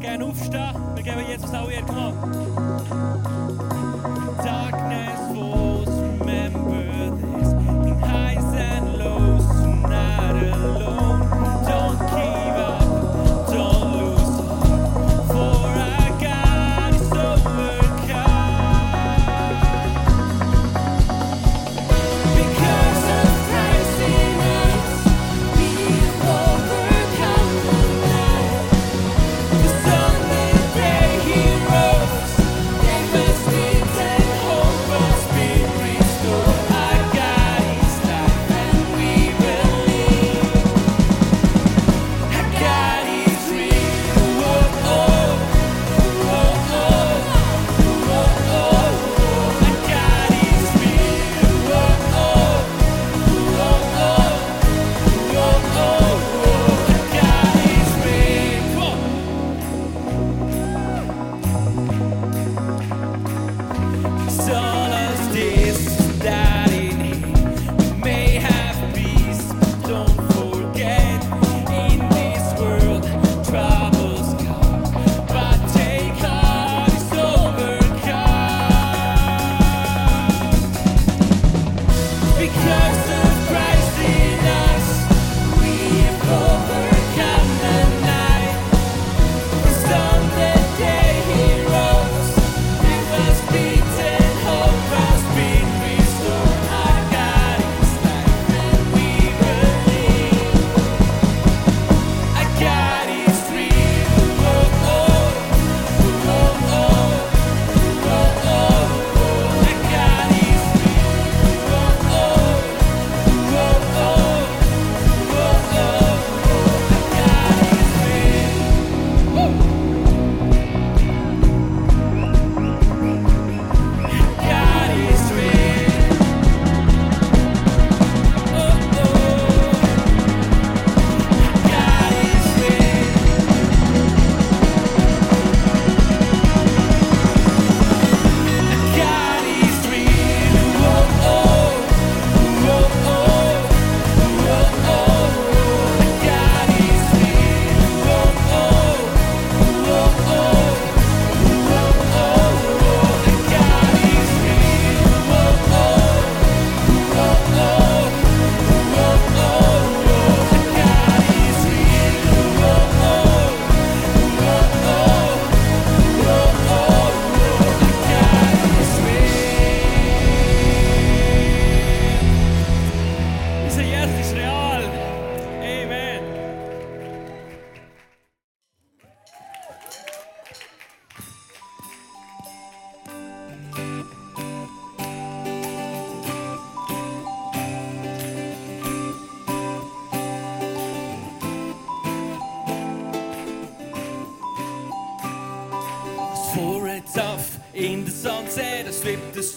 gerne aufstehen. Wir geben Jesus auch ihren Knopf.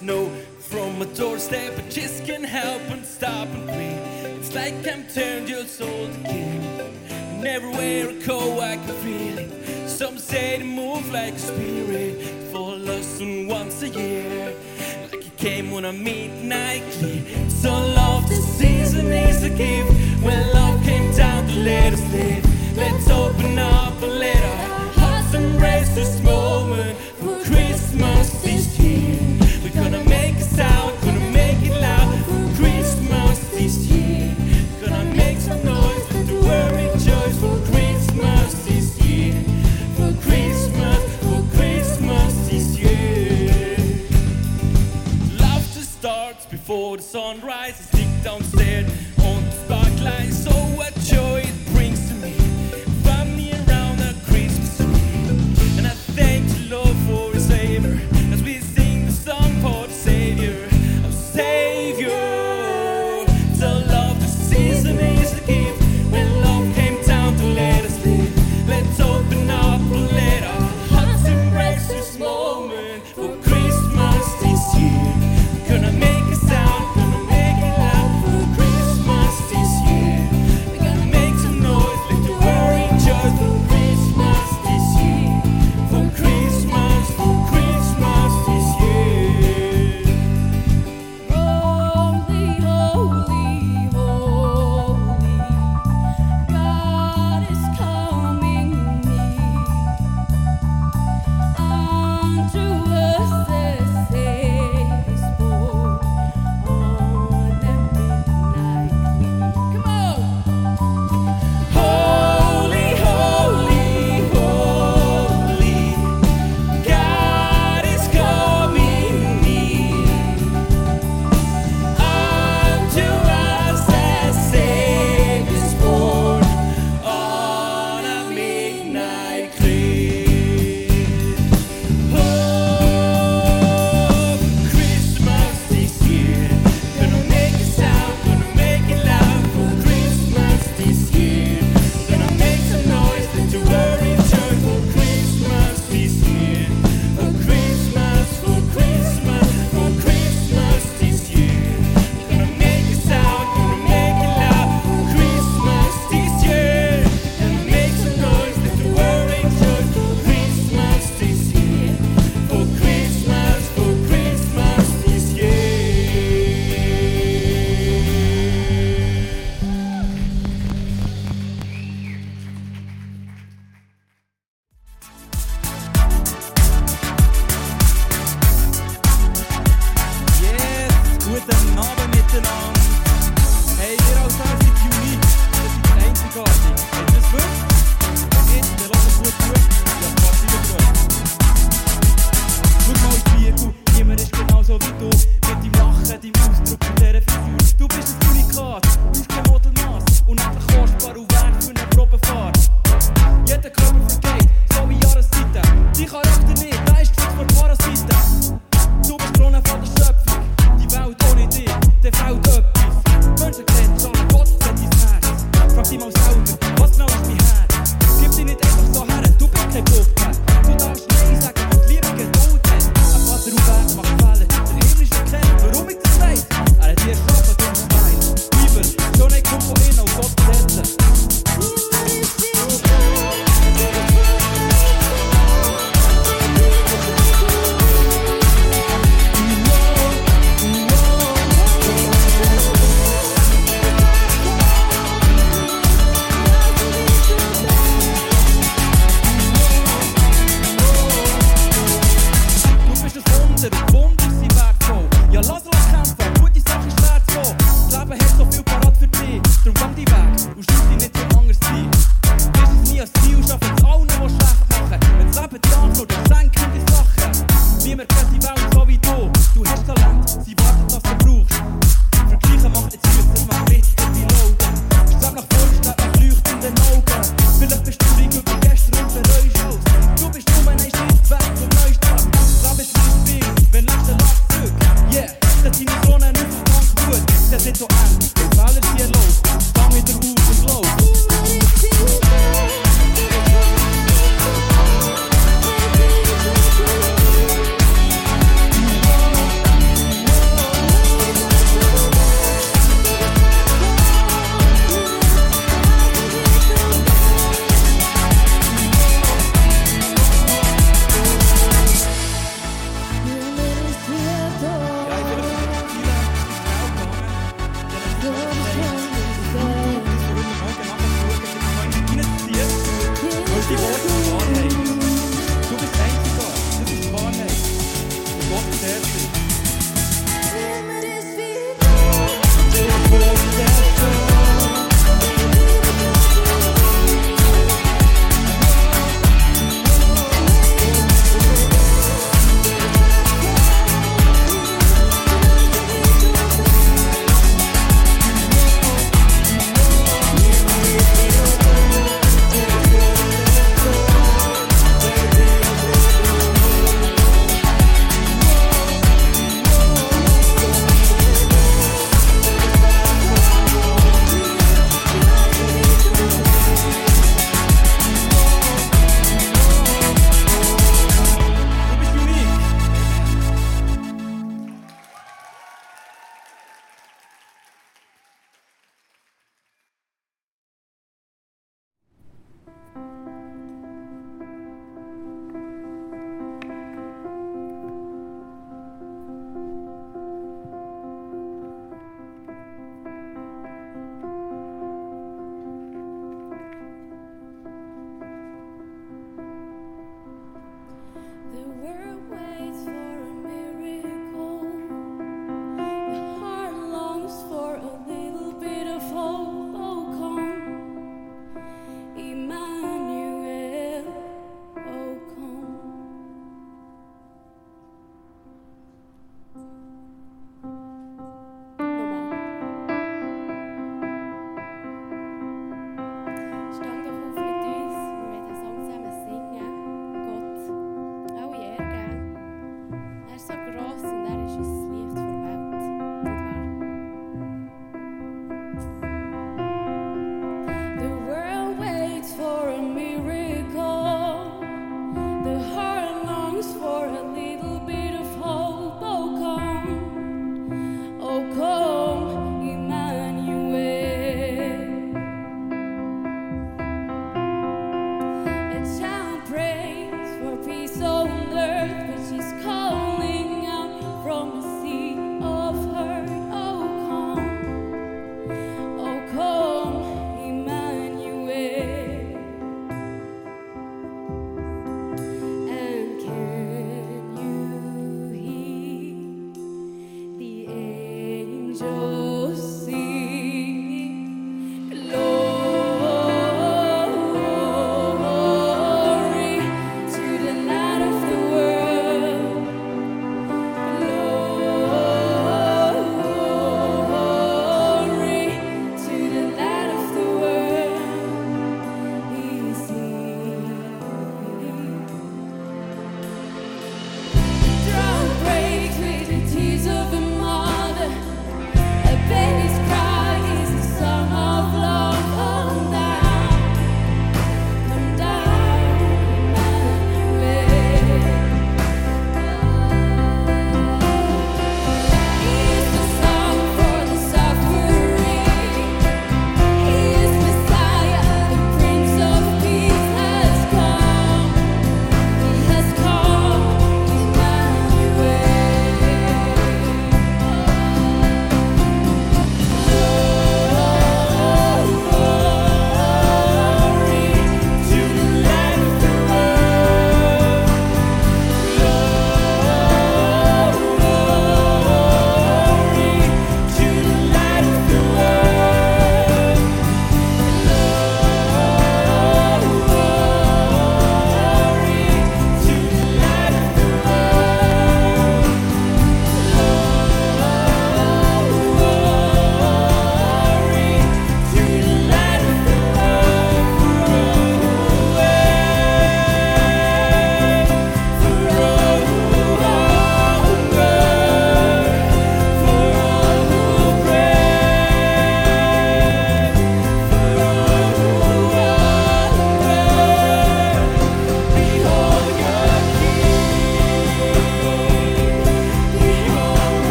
snow from my doorstep. I just can't help but stop and breathe. It's like I'm turned your soul again. And everywhere I go, I can feel it. Some say to move like a spirit, for lost once a year. Like it came when I midnight clear. So love this season is a gift. When love came down to let us live, let's open up and let our hearts embrace the smoke. sunrise. Sneak downstairs.